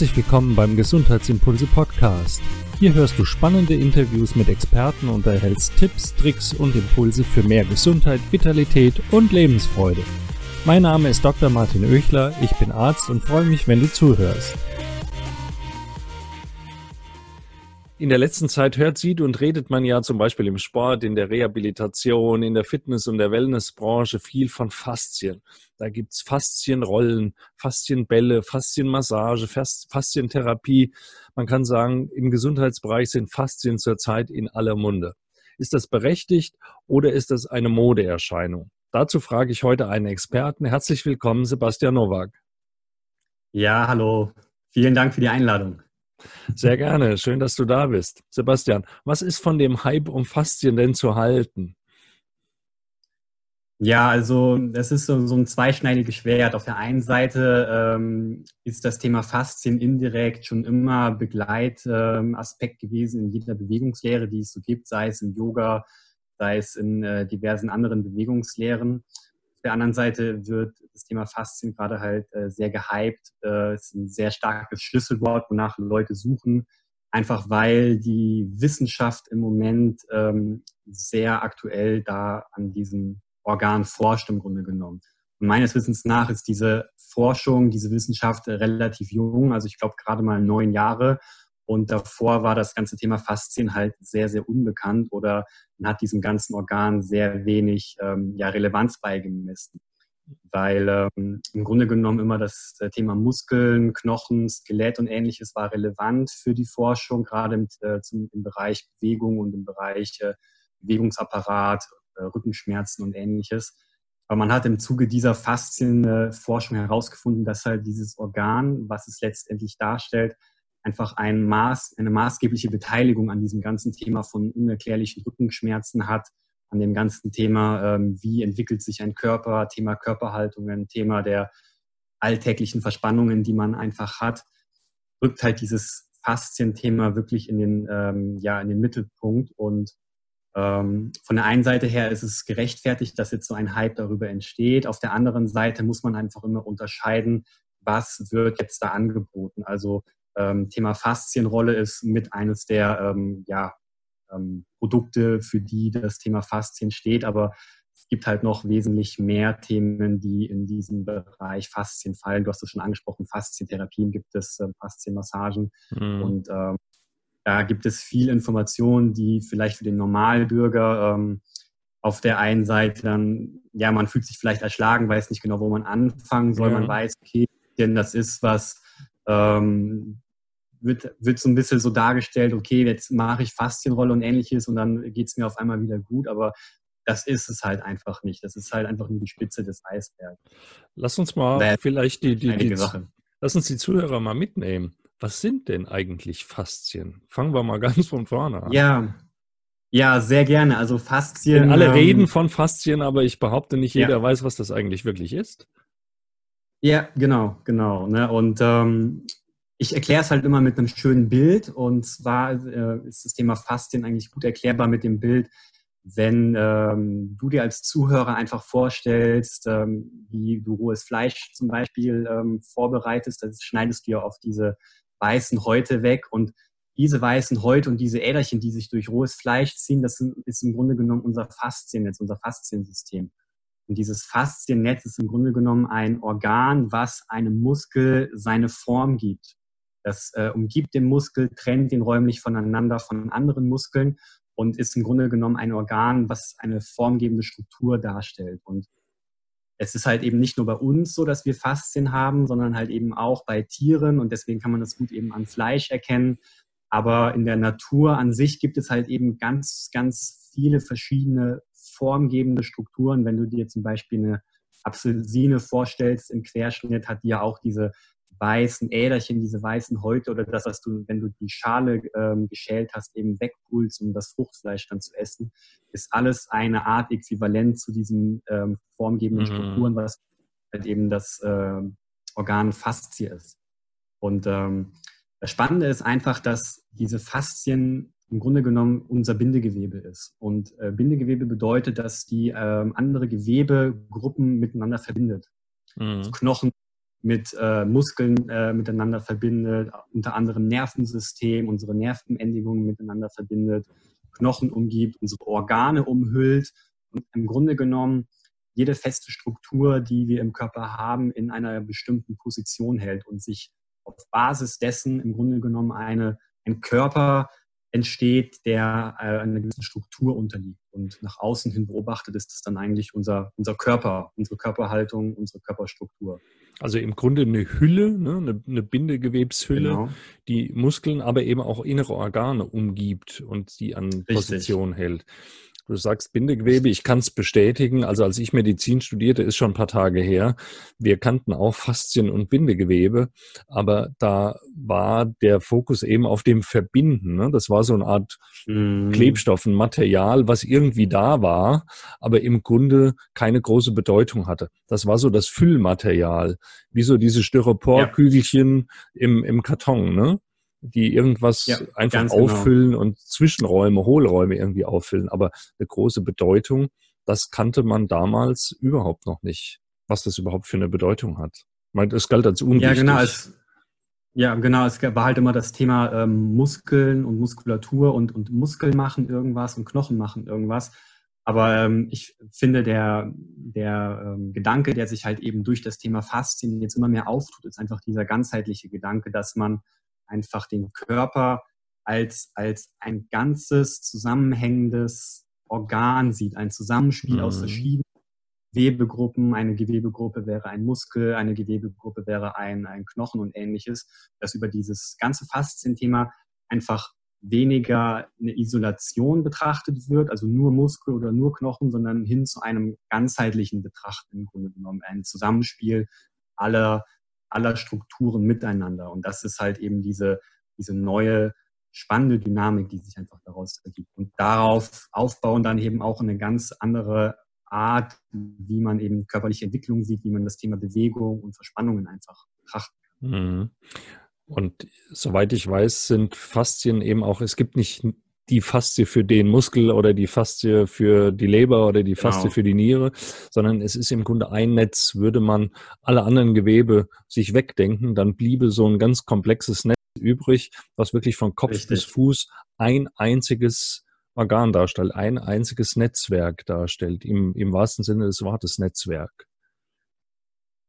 Herzlich willkommen beim Gesundheitsimpulse Podcast. Hier hörst du spannende Interviews mit Experten und erhältst Tipps, Tricks und Impulse für mehr Gesundheit, Vitalität und Lebensfreude. Mein Name ist Dr. Martin Oechler, ich bin Arzt und freue mich, wenn du zuhörst. In der letzten Zeit hört, sieht und redet man ja zum Beispiel im Sport, in der Rehabilitation, in der Fitness- und der Wellnessbranche viel von Faszien. Da gibt's Faszienrollen, Faszienbälle, Faszienmassage, Faszientherapie. Man kann sagen, im Gesundheitsbereich sind Faszien zurzeit in aller Munde. Ist das berechtigt oder ist das eine Modeerscheinung? Dazu frage ich heute einen Experten. Herzlich willkommen, Sebastian Nowak. Ja, hallo. Vielen Dank für die Einladung. Sehr gerne. Schön, dass du da bist. Sebastian, was ist von dem Hype um Faszien denn zu halten? Ja, also es ist so, so, ein zweischneidiges Schwert. Auf der einen Seite ähm, ist das Thema Faszien indirekt schon immer Begleitaspekt ähm, gewesen in jeder Bewegungslehre, die es so gibt, sei es im Yoga, sei es in äh, diversen anderen Bewegungslehren. Auf der anderen Seite wird das Thema Faszien gerade halt äh, sehr gehypt. Äh, ist ein sehr starkes Schlüsselwort, wonach Leute suchen. Einfach weil die Wissenschaft im Moment ähm, sehr aktuell da an diesem Organ forscht im Grunde genommen. Und meines Wissens nach ist diese Forschung, diese Wissenschaft relativ jung, also ich glaube gerade mal neun Jahre. Und davor war das ganze Thema Faszien halt sehr, sehr unbekannt oder man hat diesem ganzen Organ sehr wenig ähm, ja, Relevanz beigemessen. Weil ähm, im Grunde genommen immer das äh, Thema Muskeln, Knochen, Skelett und ähnliches war relevant für die Forschung, gerade im, äh, zum, im Bereich Bewegung und im Bereich äh, Bewegungsapparat, äh, Rückenschmerzen und ähnliches. Aber man hat im Zuge dieser Faszienforschung herausgefunden, dass halt dieses Organ, was es letztendlich darstellt, einfach ein Maß, eine maßgebliche Beteiligung an diesem ganzen Thema von unerklärlichen Rückenschmerzen hat, an dem ganzen Thema, ähm, wie entwickelt sich ein Körper, Thema Körperhaltungen, Thema der alltäglichen Verspannungen, die man einfach hat, rückt halt dieses Faszienthema wirklich in den, ähm, ja, in den Mittelpunkt. Und ähm, von der einen Seite her ist es gerechtfertigt, dass jetzt so ein Hype darüber entsteht. Auf der anderen Seite muss man einfach immer unterscheiden, was wird jetzt da angeboten. Also ähm, Thema Faszienrolle ist mit eines der ähm, ja, ähm, Produkte, für die das Thema Faszien steht, aber es gibt halt noch wesentlich mehr Themen, die in diesem Bereich Faszien fallen. Du hast es schon angesprochen, Faszientherapien gibt es, äh, Faszienmassagen mhm. und ähm, da gibt es viel Information, die vielleicht für den Normalbürger ähm, auf der einen Seite dann, ja, man fühlt sich vielleicht erschlagen, weiß nicht genau, wo man anfangen soll. Ja. Man weiß, okay, denn das ist was, ähm, wird, wird so ein bisschen so dargestellt, okay, jetzt mache ich Faszienrolle und ähnliches und dann geht es mir auf einmal wieder gut, aber das ist es halt einfach nicht. Das ist halt einfach nur die Spitze des Eisbergs. Lass uns mal Naja, vielleicht die, die, die, lass uns die Zuhörer mal mitnehmen. Was sind denn eigentlich Faszien? Fangen wir mal ganz von vorne an. Ja, ja, sehr gerne. Also Faszien. Denn alle ähm, reden von Faszien, aber ich behaupte nicht, jeder ja. weiß, was das eigentlich wirklich ist. Ja, genau, genau. Ne? Und ähm, ich erkläre es halt immer mit einem schönen Bild. Und zwar äh, ist das Thema Faszien eigentlich gut erklärbar mit dem Bild, wenn ähm, du dir als Zuhörer einfach vorstellst, ähm, wie du rohes Fleisch zum Beispiel ähm, vorbereitest, das schneidest du ja auf diese weißen Häute weg und diese weißen Häute und diese Äderchen, die sich durch rohes Fleisch ziehen, das ist im Grunde genommen unser Fasziennetz, unser Fasziensystem. Und dieses Fasziennetz ist im Grunde genommen ein Organ, was einem Muskel seine Form gibt. Das äh, umgibt den Muskel, trennt ihn räumlich voneinander von anderen Muskeln und ist im Grunde genommen ein Organ, was eine formgebende Struktur darstellt. Und es ist halt eben nicht nur bei uns so, dass wir Faszien haben, sondern halt eben auch bei Tieren und deswegen kann man das gut eben an Fleisch erkennen. Aber in der Natur an sich gibt es halt eben ganz, ganz viele verschiedene formgebende Strukturen. Wenn du dir zum Beispiel eine Apfelsine vorstellst im Querschnitt, hat die ja auch diese weißen Äderchen, diese weißen Häute oder das, was du, wenn du die Schale ähm, geschält hast, eben wegpulst, um das Fruchtfleisch dann zu essen, ist alles eine Art äquivalent zu diesen ähm, formgebenden mhm. Strukturen, was halt eben das äh, Organ Faszie ist. Und ähm, das Spannende ist einfach, dass diese Faszien im Grunde genommen unser Bindegewebe ist. Und äh, Bindegewebe bedeutet, dass die äh, andere Gewebegruppen miteinander verbindet. Mhm. Also Knochen mit äh, Muskeln äh, miteinander verbindet, unter anderem Nervensystem, unsere Nervenendigungen miteinander verbindet, Knochen umgibt, unsere Organe umhüllt und im Grunde genommen jede feste Struktur, die wir im Körper haben, in einer bestimmten Position hält und sich auf Basis dessen im Grunde genommen eine, ein Körper entsteht, der äh, einer gewissen Struktur unterliegt. Und nach außen hin beobachtet ist das dann eigentlich unser, unser Körper, unsere Körperhaltung, unsere Körperstruktur. Also im Grunde eine Hülle, ne? eine, eine Bindegewebshülle, genau. die Muskeln, aber eben auch innere Organe umgibt und sie an Richtig. Position hält. Du sagst Bindegewebe, ich kann es bestätigen. Also als ich Medizin studierte, ist schon ein paar Tage her. Wir kannten auch Faszien und Bindegewebe, aber da war der Fokus eben auf dem Verbinden. Ne? Das war so eine Art mm. Klebstoff, ein Material, was irgendwie da war, aber im Grunde keine große Bedeutung hatte. Das war so das Füllmaterial, wie so diese Styroporkügelchen ja. im, im Karton. Ne? Die irgendwas ja, einfach genau. auffüllen genau. und Zwischenräume, Hohlräume irgendwie auffüllen. Aber eine große Bedeutung, das kannte man damals überhaupt noch nicht, was das überhaupt für eine Bedeutung hat. Man, es galt als unwichtig. Ja, genau. Es, ja, genau. Es war halt immer das Thema ähm, Muskeln und Muskulatur und, und Muskeln machen irgendwas und Knochen machen irgendwas. Aber ähm, ich finde, der, der ähm, Gedanke, der sich halt eben durch das Thema Faszien jetzt immer mehr auftut, ist einfach dieser ganzheitliche Gedanke, dass man einfach den Körper als, als ein ganzes zusammenhängendes Organ sieht, ein Zusammenspiel mhm. aus verschiedenen Gewebegruppen. Eine Gewebegruppe wäre ein Muskel, eine Gewebegruppe wäre ein, ein Knochen und ähnliches, dass über dieses ganze Faszienthema einfach weniger eine Isolation betrachtet wird, also nur Muskel oder nur Knochen, sondern hin zu einem ganzheitlichen Betrachten im Grunde genommen, ein Zusammenspiel aller aller Strukturen miteinander. Und das ist halt eben diese, diese neue spannende Dynamik, die sich einfach daraus ergibt. Und darauf aufbauen dann eben auch eine ganz andere Art, wie man eben körperliche Entwicklung sieht, wie man das Thema Bewegung und Verspannungen einfach betrachten kann. Mhm. Und soweit ich weiß, sind Faszien eben auch, es gibt nicht die Faszie für den Muskel oder die Faszie für die Leber oder die Faszie genau. für die Niere, sondern es ist im Grunde ein Netz. Würde man alle anderen Gewebe sich wegdenken, dann bliebe so ein ganz komplexes Netz übrig, was wirklich von Kopf Richtig. bis Fuß ein einziges Organ darstellt, ein einziges Netzwerk darstellt, im, im wahrsten Sinne des Wortes Netzwerk.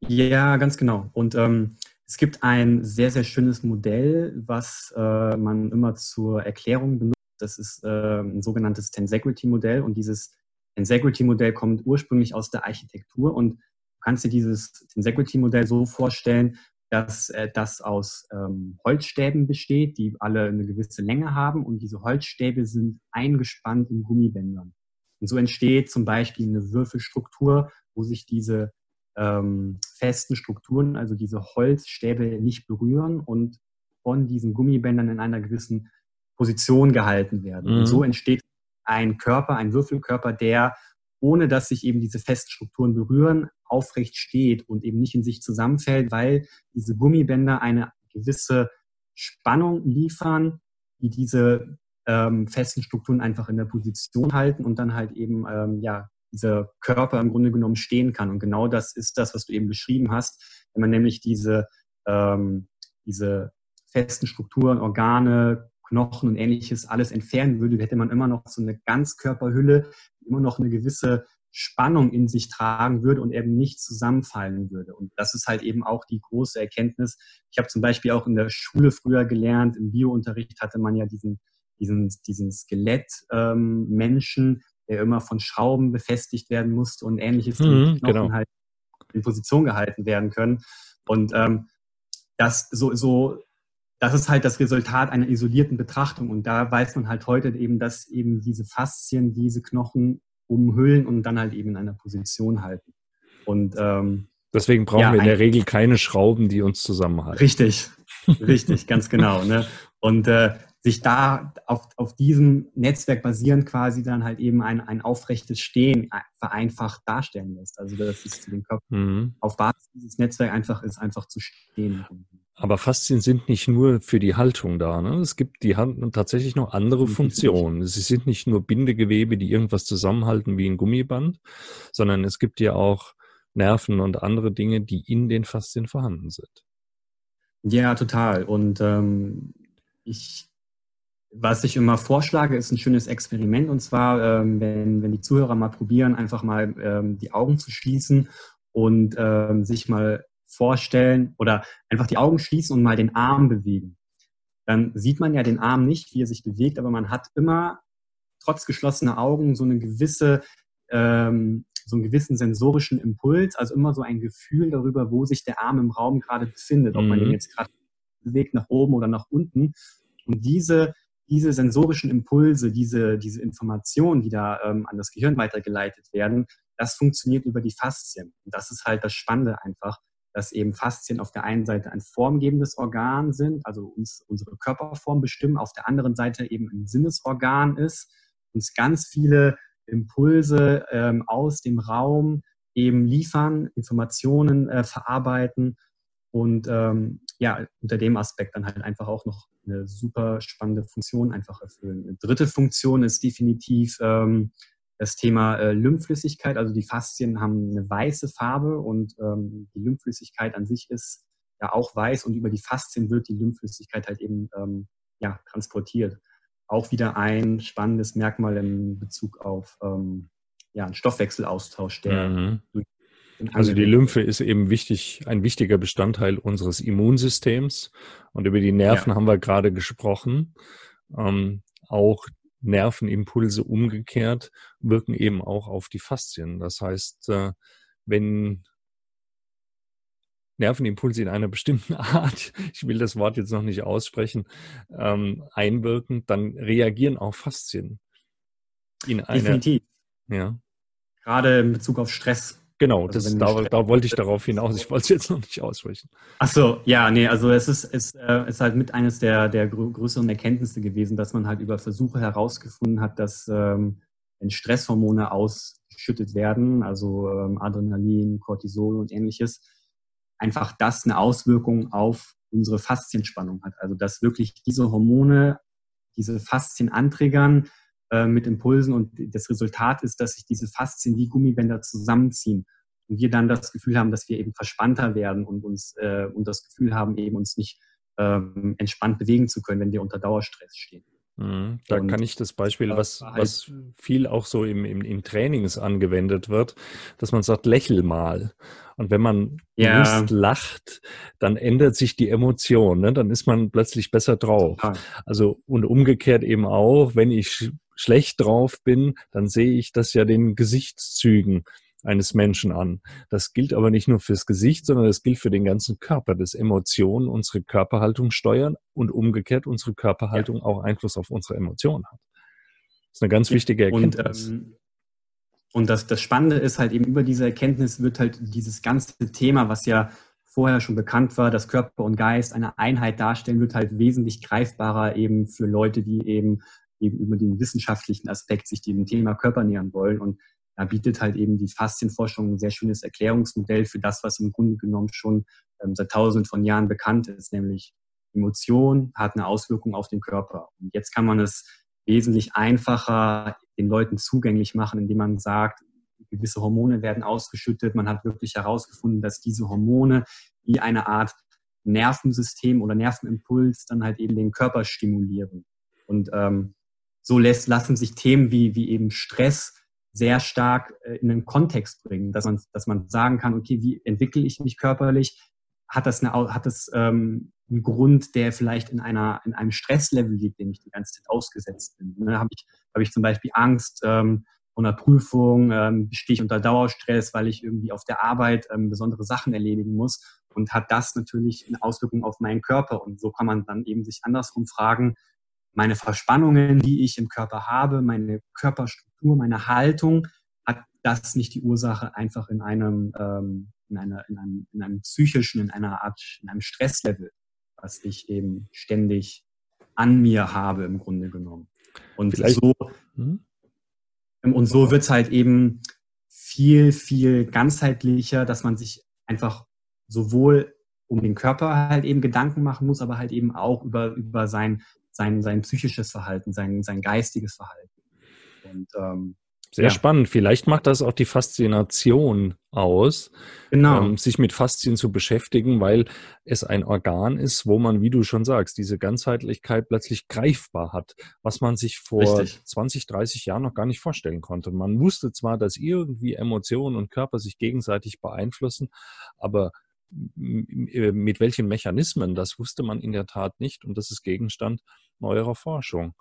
Ja, ganz genau. Und ähm, es gibt ein sehr, sehr schönes Modell, was äh, man immer zur Erklärung benutzt das ist äh, ein sogenanntes Tensegrity-Modell und dieses Tensegrity-Modell kommt ursprünglich aus der Architektur und du kannst dir dieses Tensegrity-Modell so vorstellen, dass äh, das aus ähm, Holzstäben besteht, die alle eine gewisse Länge haben und diese Holzstäbe sind eingespannt in Gummibändern. Und so entsteht zum Beispiel eine Würfelstruktur, wo sich diese ähm, festen Strukturen, also diese Holzstäbe nicht berühren und von diesen Gummibändern in einer gewissen Position gehalten werden. Mhm. Und so mhm. entsteht ein Körper, ein Würfelkörper, der, ohne dass sich eben diese Feststrukturen berühren, aufrecht steht und eben nicht in sich zusammenfällt, weil diese Gummibänder eine gewisse Spannung liefern, die diese ähm, festen Strukturen einfach in der Position halten und dann halt eben ähm, ja dieser Körper im Grunde genommen stehen kann. Und genau das ist das, was du eben beschrieben hast, wenn man nämlich diese ähm, diese festen Strukturen, Organe, Knochen und ähnliches alles entfernen würde, hätte man immer noch so eine Ganzkörperhülle, immer noch eine gewisse Spannung in sich tragen würde und eben nicht zusammenfallen würde. Und das ist halt eben auch die große Erkenntnis. Ich habe zum Beispiel auch in der Schule früher gelernt, im Biounterricht hatte man ja diesen, diesen, diesen Skelettmenschen, ähm, der immer von Schrauben befestigt werden musste und ähnliches, mhm, die Knochen genau. halt in Position gehalten werden können. Und ähm, das so, so das ist halt das Resultat einer isolierten Betrachtung. Und da weiß man halt heute eben, dass eben diese Faszien diese Knochen umhüllen und dann halt eben in einer Position halten. Und ähm, deswegen brauchen ja, wir in der Regel keine Schrauben, die uns zusammenhalten. Richtig, richtig, ganz genau. Ne? Und äh, sich da auf, auf diesem Netzwerk basierend quasi dann halt eben ein, ein aufrechtes Stehen vereinfacht darstellen lässt. Also dass es zu dem Körper mhm. auf Basis dieses Netzwerks einfach ist, einfach zu stehen. Aber Faszien sind nicht nur für die Haltung da. Ne? Es gibt die haben tatsächlich noch andere Funktionen. Sie sind nicht nur Bindegewebe, die irgendwas zusammenhalten wie ein Gummiband, sondern es gibt ja auch Nerven und andere Dinge, die in den Faszien vorhanden sind. Ja, total. Und ähm, ich, was ich immer vorschlage, ist ein schönes Experiment. Und zwar, ähm, wenn, wenn die Zuhörer mal probieren, einfach mal ähm, die Augen zu schließen und ähm, sich mal vorstellen oder einfach die Augen schließen und mal den Arm bewegen. Dann sieht man ja den Arm nicht, wie er sich bewegt, aber man hat immer trotz geschlossener Augen so eine gewisse, ähm, so einen gewissen sensorischen Impuls, also immer so ein Gefühl darüber, wo sich der Arm im Raum gerade befindet, ob man den mhm. jetzt gerade bewegt nach oben oder nach unten. Und diese, diese sensorischen Impulse, diese, diese Informationen, die da ähm, an das Gehirn weitergeleitet werden, das funktioniert über die Faszien. Und das ist halt das Spannende einfach, dass eben Faszien auf der einen Seite ein formgebendes Organ sind, also uns unsere Körperform bestimmen, auf der anderen Seite eben ein Sinnesorgan ist, uns ganz viele Impulse ähm, aus dem Raum eben liefern, Informationen äh, verarbeiten und ähm, ja, unter dem Aspekt dann halt einfach auch noch eine super spannende Funktion einfach erfüllen. Eine dritte Funktion ist definitiv ähm, das Thema äh, Lymphflüssigkeit. Also die Faszien haben eine weiße Farbe und ähm, die Lymphflüssigkeit an sich ist ja auch weiß und über die Faszien wird die Lymphflüssigkeit halt eben ähm, ja, transportiert. Auch wieder ein spannendes Merkmal in Bezug auf ähm, ja, einen Stoffwechselaustausch, der mhm. Also die Lymphe ist eben wichtig, ein wichtiger Bestandteil unseres Immunsystems. Und über die Nerven ja. haben wir gerade gesprochen. Ähm, auch Nervenimpulse umgekehrt wirken eben auch auf die Faszien. Das heißt, äh, wenn Nervenimpulse in einer bestimmten Art, ich will das Wort jetzt noch nicht aussprechen, ähm, einwirken, dann reagieren auch Faszien. In einer, Definitiv. Ja. Gerade in Bezug auf Stress Genau, also das, da, da, wollte ich darauf hinaus. Ich wollte es jetzt noch nicht aussprechen. Ach so, ja, nee, also es ist, ist, äh, ist halt mit eines der, der größeren Erkenntnisse gewesen, dass man halt über Versuche herausgefunden hat, dass ähm, wenn Stresshormone ausgeschüttet werden, also ähm, Adrenalin, Cortisol und ähnliches, einfach das eine Auswirkung auf unsere Faszienspannung hat. Also dass wirklich diese Hormone diese Faszien antriggern, äh, mit Impulsen und das Resultat ist, dass sich diese Faszien wie Gummibänder zusammenziehen und wir dann das Gefühl haben, dass wir eben verspannter werden und uns äh, und das Gefühl haben, eben uns nicht ähm, entspannt bewegen zu können, wenn wir unter Dauerstress stehen. Mhm. Da und kann ich das Beispiel, was, halt was viel auch so im, im, im Trainings angewendet wird, dass man sagt, lächel mal. Und wenn man ja. bewusst lacht, dann ändert sich die Emotion, ne? dann ist man plötzlich besser drauf. Total. Also und umgekehrt eben auch, wenn ich schlecht drauf bin, dann sehe ich das ja den Gesichtszügen eines Menschen an. Das gilt aber nicht nur fürs Gesicht, sondern das gilt für den ganzen Körper, dass Emotionen unsere Körperhaltung steuern und umgekehrt unsere Körperhaltung ja. auch Einfluss auf unsere Emotionen hat. Das ist eine ganz wichtige Erkenntnis. Und, ähm, und das, das Spannende ist halt eben über diese Erkenntnis wird halt dieses ganze Thema, was ja vorher schon bekannt war, dass Körper und Geist eine Einheit darstellen, wird halt wesentlich greifbarer eben für Leute, die eben eben über den wissenschaftlichen Aspekt sich dem Thema Körper nähern wollen. Und da bietet halt eben die Faszienforschung ein sehr schönes Erklärungsmodell für das, was im Grunde genommen schon ähm, seit tausenden von Jahren bekannt ist, nämlich Emotion hat eine Auswirkung auf den Körper. Und jetzt kann man es wesentlich einfacher den Leuten zugänglich machen, indem man sagt, gewisse Hormone werden ausgeschüttet. Man hat wirklich herausgefunden, dass diese Hormone wie eine Art Nervensystem oder Nervenimpuls dann halt eben den Körper stimulieren. Und ähm, so lässt, lassen sich Themen wie, wie eben Stress sehr stark äh, in einen Kontext bringen, dass man, dass man sagen kann, okay, wie entwickle ich mich körperlich? Hat das, eine, hat das ähm, einen Grund, der vielleicht in, einer, in einem Stresslevel liegt, dem ich die ganze Zeit ausgesetzt bin? Ne, Habe ich, hab ich zum Beispiel Angst ähm, vor einer Prüfung, ähm, stehe ich unter Dauerstress, weil ich irgendwie auf der Arbeit ähm, besondere Sachen erledigen muss und hat das natürlich eine Auswirkung auf meinen Körper. Und so kann man dann eben sich andersrum fragen, meine Verspannungen, die ich im Körper habe, meine Körperstruktur, meine Haltung, hat das nicht die Ursache einfach in einem, ähm, in, einer, in, einem, in einem psychischen, in einer Art, in einem Stresslevel, was ich eben ständig an mir habe im Grunde genommen. Und Vielleicht. so, hm? und so wird es halt eben viel, viel ganzheitlicher, dass man sich einfach sowohl um den Körper halt eben Gedanken machen muss, aber halt eben auch über, über sein sein, sein psychisches Verhalten, sein, sein geistiges Verhalten. Und ähm, Sehr ja. spannend. Vielleicht macht das auch die Faszination aus, genau. ähm, sich mit Faszien zu beschäftigen, weil es ein Organ ist, wo man, wie du schon sagst, diese Ganzheitlichkeit plötzlich greifbar hat, was man sich vor Richtig. 20, 30 Jahren noch gar nicht vorstellen konnte. Man wusste zwar, dass irgendwie Emotionen und Körper sich gegenseitig beeinflussen, aber äh, mit welchen Mechanismen, das wusste man in der Tat nicht und das ist Gegenstand neuerer Forschung.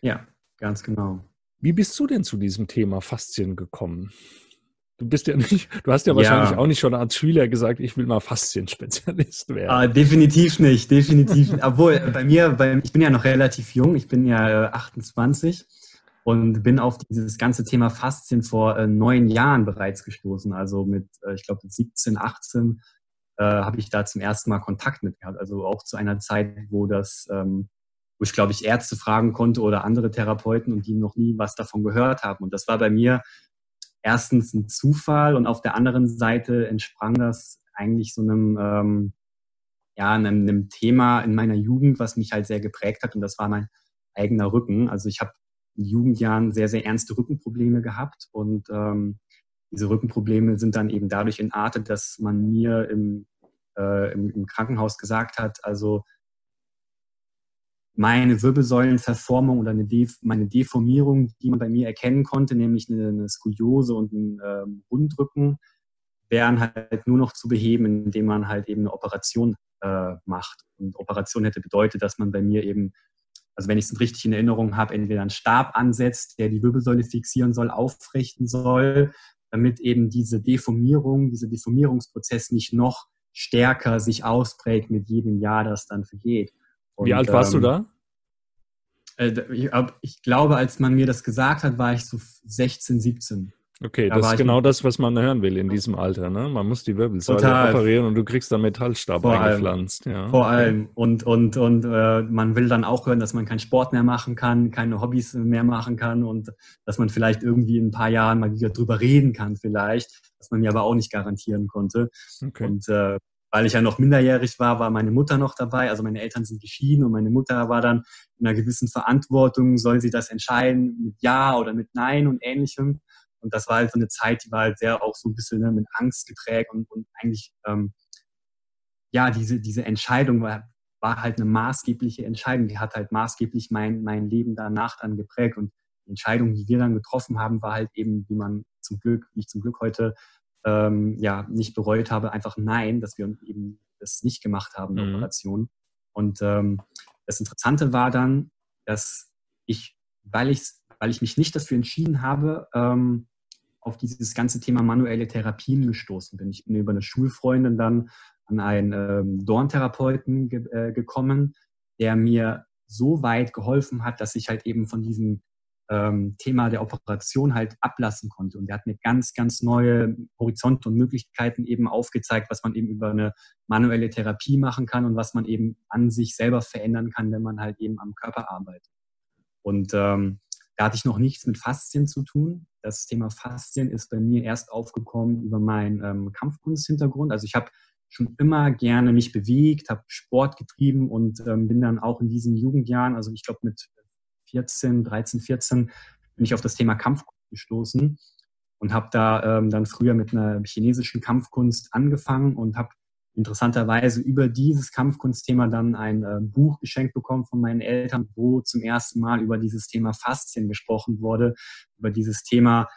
Ja, ganz genau. Wie bist du denn zu diesem Thema Faszien gekommen? Du bist ja nicht, du hast ja wahrscheinlich ja. auch nicht schon als Schüler gesagt, ich will mal Faszienspezialist werden. Ah, definitiv nicht, definitiv. Obwohl, bei mir, bei, ich bin ja noch relativ jung, ich bin ja 28 äh, und bin auf dieses ganze Thema Faszien vor äh, neun Jahren bereits gestoßen. Also mit, äh, ich glaube, 17, 18 äh, habe ich da zum ersten Mal Kontakt mit gehabt. Also auch zu einer Zeit, wo das ähm, wo ich, glaube ich, Ärzte fragen konnte oder andere Therapeuten und die noch nie was davon gehört haben. Und das war bei mir erstens ein Zufall und auf der anderen Seite entsprang das eigentlich so einem, ähm, ja, einem, einem Thema in meiner Jugend, was mich halt sehr geprägt hat und das war mein eigener Rücken. Also ich habe in Jugendjahren sehr, sehr ernste Rückenprobleme gehabt und ähm, diese Rückenprobleme sind dann eben dadurch entartet, dass man mir im, äh, im, im Krankenhaus gesagt hat, also meine Wirbelsäulenverformung oder eine De meine Deformierung, die man bei mir erkennen konnte, nämlich eine, eine Skoliose und ein ähm, Rundrücken, wären halt nur noch zu beheben, indem man halt eben eine Operation äh, macht. Und Operation hätte bedeutet, dass man bei mir eben, also wenn ich es richtig in Erinnerung habe, entweder einen Stab ansetzt, der die Wirbelsäule fixieren soll, aufrichten soll, damit eben diese Deformierung, dieser Deformierungsprozess nicht noch stärker sich ausprägt mit jedem Jahr, das dann vergeht. Und, Wie alt warst ähm, du da? Äh, ich glaube, als man mir das gesagt hat, war ich so 16, 17. Okay, da das ist genau das, was man hören will in diesem Alter. Ne? Man muss die Wirbelsäule Total. operieren und du kriegst dann Metallstab vor eingepflanzt. Ja. Vor allem. Und, und, und äh, man will dann auch hören, dass man keinen Sport mehr machen kann, keine Hobbys mehr machen kann und dass man vielleicht irgendwie in ein paar Jahren mal wieder drüber reden kann vielleicht, was man mir aber auch nicht garantieren konnte. Okay. Und äh, weil ich ja noch minderjährig war, war meine Mutter noch dabei. Also meine Eltern sind geschieden und meine Mutter war dann in einer gewissen Verantwortung, soll sie das entscheiden mit Ja oder mit Nein und ähnlichem. Und das war halt so eine Zeit, die war halt sehr auch so ein bisschen ne, mit Angst geprägt und, und eigentlich, ähm, ja, diese, diese Entscheidung war, war halt eine maßgebliche Entscheidung. Die hat halt maßgeblich mein, mein Leben danach dann geprägt. Und die Entscheidung, die wir dann getroffen haben, war halt eben, wie man zum Glück, wie ich zum Glück heute ähm, ja nicht bereut habe, einfach nein, dass wir eben das nicht gemacht haben, die mhm. Operation. Und ähm, das Interessante war dann, dass ich, weil ich, weil ich mich nicht dafür entschieden habe, ähm, auf dieses ganze Thema manuelle Therapien gestoßen bin. Ich bin über eine Schulfreundin dann an einen ähm, Dorntherapeuten ge äh, gekommen, der mir so weit geholfen hat, dass ich halt eben von diesem ähm, Thema der Operation halt ablassen konnte. Und er hat mir ganz, ganz neue Horizonte und Möglichkeiten eben aufgezeigt, was man eben über eine manuelle Therapie machen kann und was man eben an sich selber verändern kann, wenn man halt eben am Körper arbeitet. Und ähm, da hatte ich noch nichts mit Faszien zu tun. Das Thema Faszien ist bei mir erst aufgekommen über meinen ähm, Kampfkunsthintergrund. Also ich habe schon immer gerne mich bewegt, habe Sport getrieben und ähm, bin dann auch in diesen Jugendjahren, also ich glaube mit 14, 13, 14 bin ich auf das Thema Kampfkunst gestoßen und habe da ähm, dann früher mit einer chinesischen Kampfkunst angefangen und habe interessanterweise über dieses Kampfkunstthema dann ein äh, Buch geschenkt bekommen von meinen Eltern, wo zum ersten Mal über dieses Thema Faszien gesprochen wurde, über dieses Thema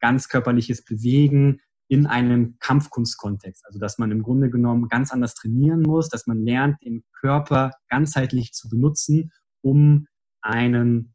ganzkörperliches Bewegen in einem Kampfkunstkontext. Also dass man im Grunde genommen ganz anders trainieren muss, dass man lernt, den Körper ganzheitlich zu benutzen, um einen,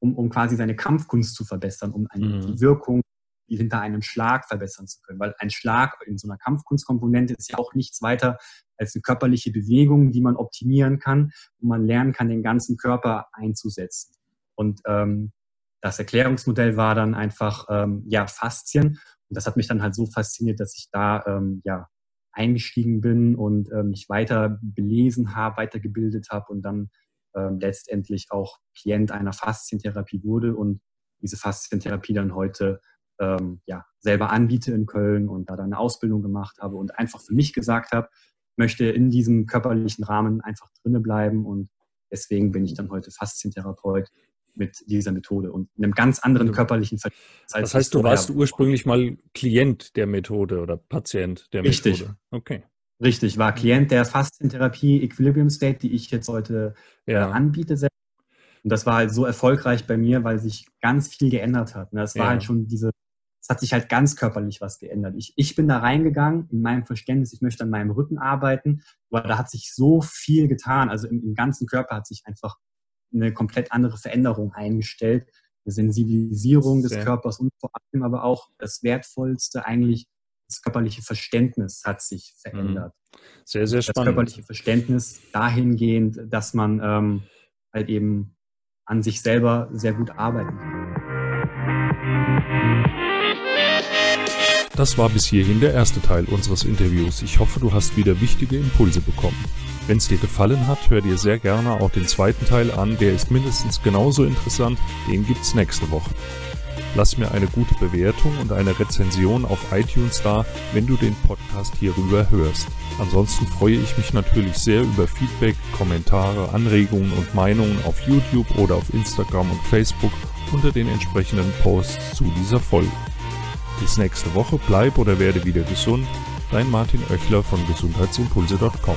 um, um quasi seine Kampfkunst zu verbessern, um eine, mhm. die Wirkung hinter einem Schlag verbessern zu können. Weil ein Schlag in so einer Kampfkunstkomponente ist ja auch nichts weiter als eine körperliche Bewegung, die man optimieren kann, wo man lernen kann, den ganzen Körper einzusetzen. Und ähm, das Erklärungsmodell war dann einfach ähm, ja Faszien. Und das hat mich dann halt so fasziniert, dass ich da ähm, ja eingestiegen bin und ähm, mich weiter belesen habe, weitergebildet habe und dann ähm, letztendlich auch Klient einer Faszientherapie wurde und diese Faszientherapie dann heute ähm, ja, selber anbiete in Köln und da dann eine Ausbildung gemacht habe und einfach für mich gesagt habe, möchte in diesem körperlichen Rahmen einfach drinne bleiben und deswegen bin ich dann heute Faszientherapeut mit dieser Methode und einem ganz anderen körperlichen Verständnis. Das heißt, du warst ursprünglich mal Klient der Methode oder Patient der Richtig. Methode. Okay. Richtig, war Klient der Faszientherapie Equilibrium State, die ich jetzt heute äh, ja. anbiete. Und das war halt so erfolgreich bei mir, weil sich ganz viel geändert hat. Das war ja. halt schon diese, es hat sich halt ganz körperlich was geändert. Ich, ich bin da reingegangen in meinem Verständnis, ich möchte an meinem Rücken arbeiten, aber da hat sich so viel getan. Also im, im ganzen Körper hat sich einfach eine komplett andere Veränderung eingestellt. Eine Sensibilisierung des Sehr. Körpers und vor allem aber auch das Wertvollste eigentlich das körperliche Verständnis hat sich verändert. Mhm. Sehr, sehr spannend. Das körperliche Verständnis dahingehend, dass man ähm, halt eben an sich selber sehr gut arbeiten kann. Das war bis hierhin der erste Teil unseres Interviews. Ich hoffe, du hast wieder wichtige Impulse bekommen. Wenn es dir gefallen hat, hör dir sehr gerne auch den zweiten Teil an, der ist mindestens genauso interessant, den gibt's nächste Woche. Lass mir eine gute Bewertung und eine Rezension auf iTunes da, wenn du den Podcast hierüber hörst. Ansonsten freue ich mich natürlich sehr über Feedback, Kommentare, Anregungen und Meinungen auf YouTube oder auf Instagram und Facebook unter den entsprechenden Posts zu dieser Folge. Bis nächste Woche, bleib oder werde wieder gesund. Dein Martin Oechler von gesundheitsimpulse.com.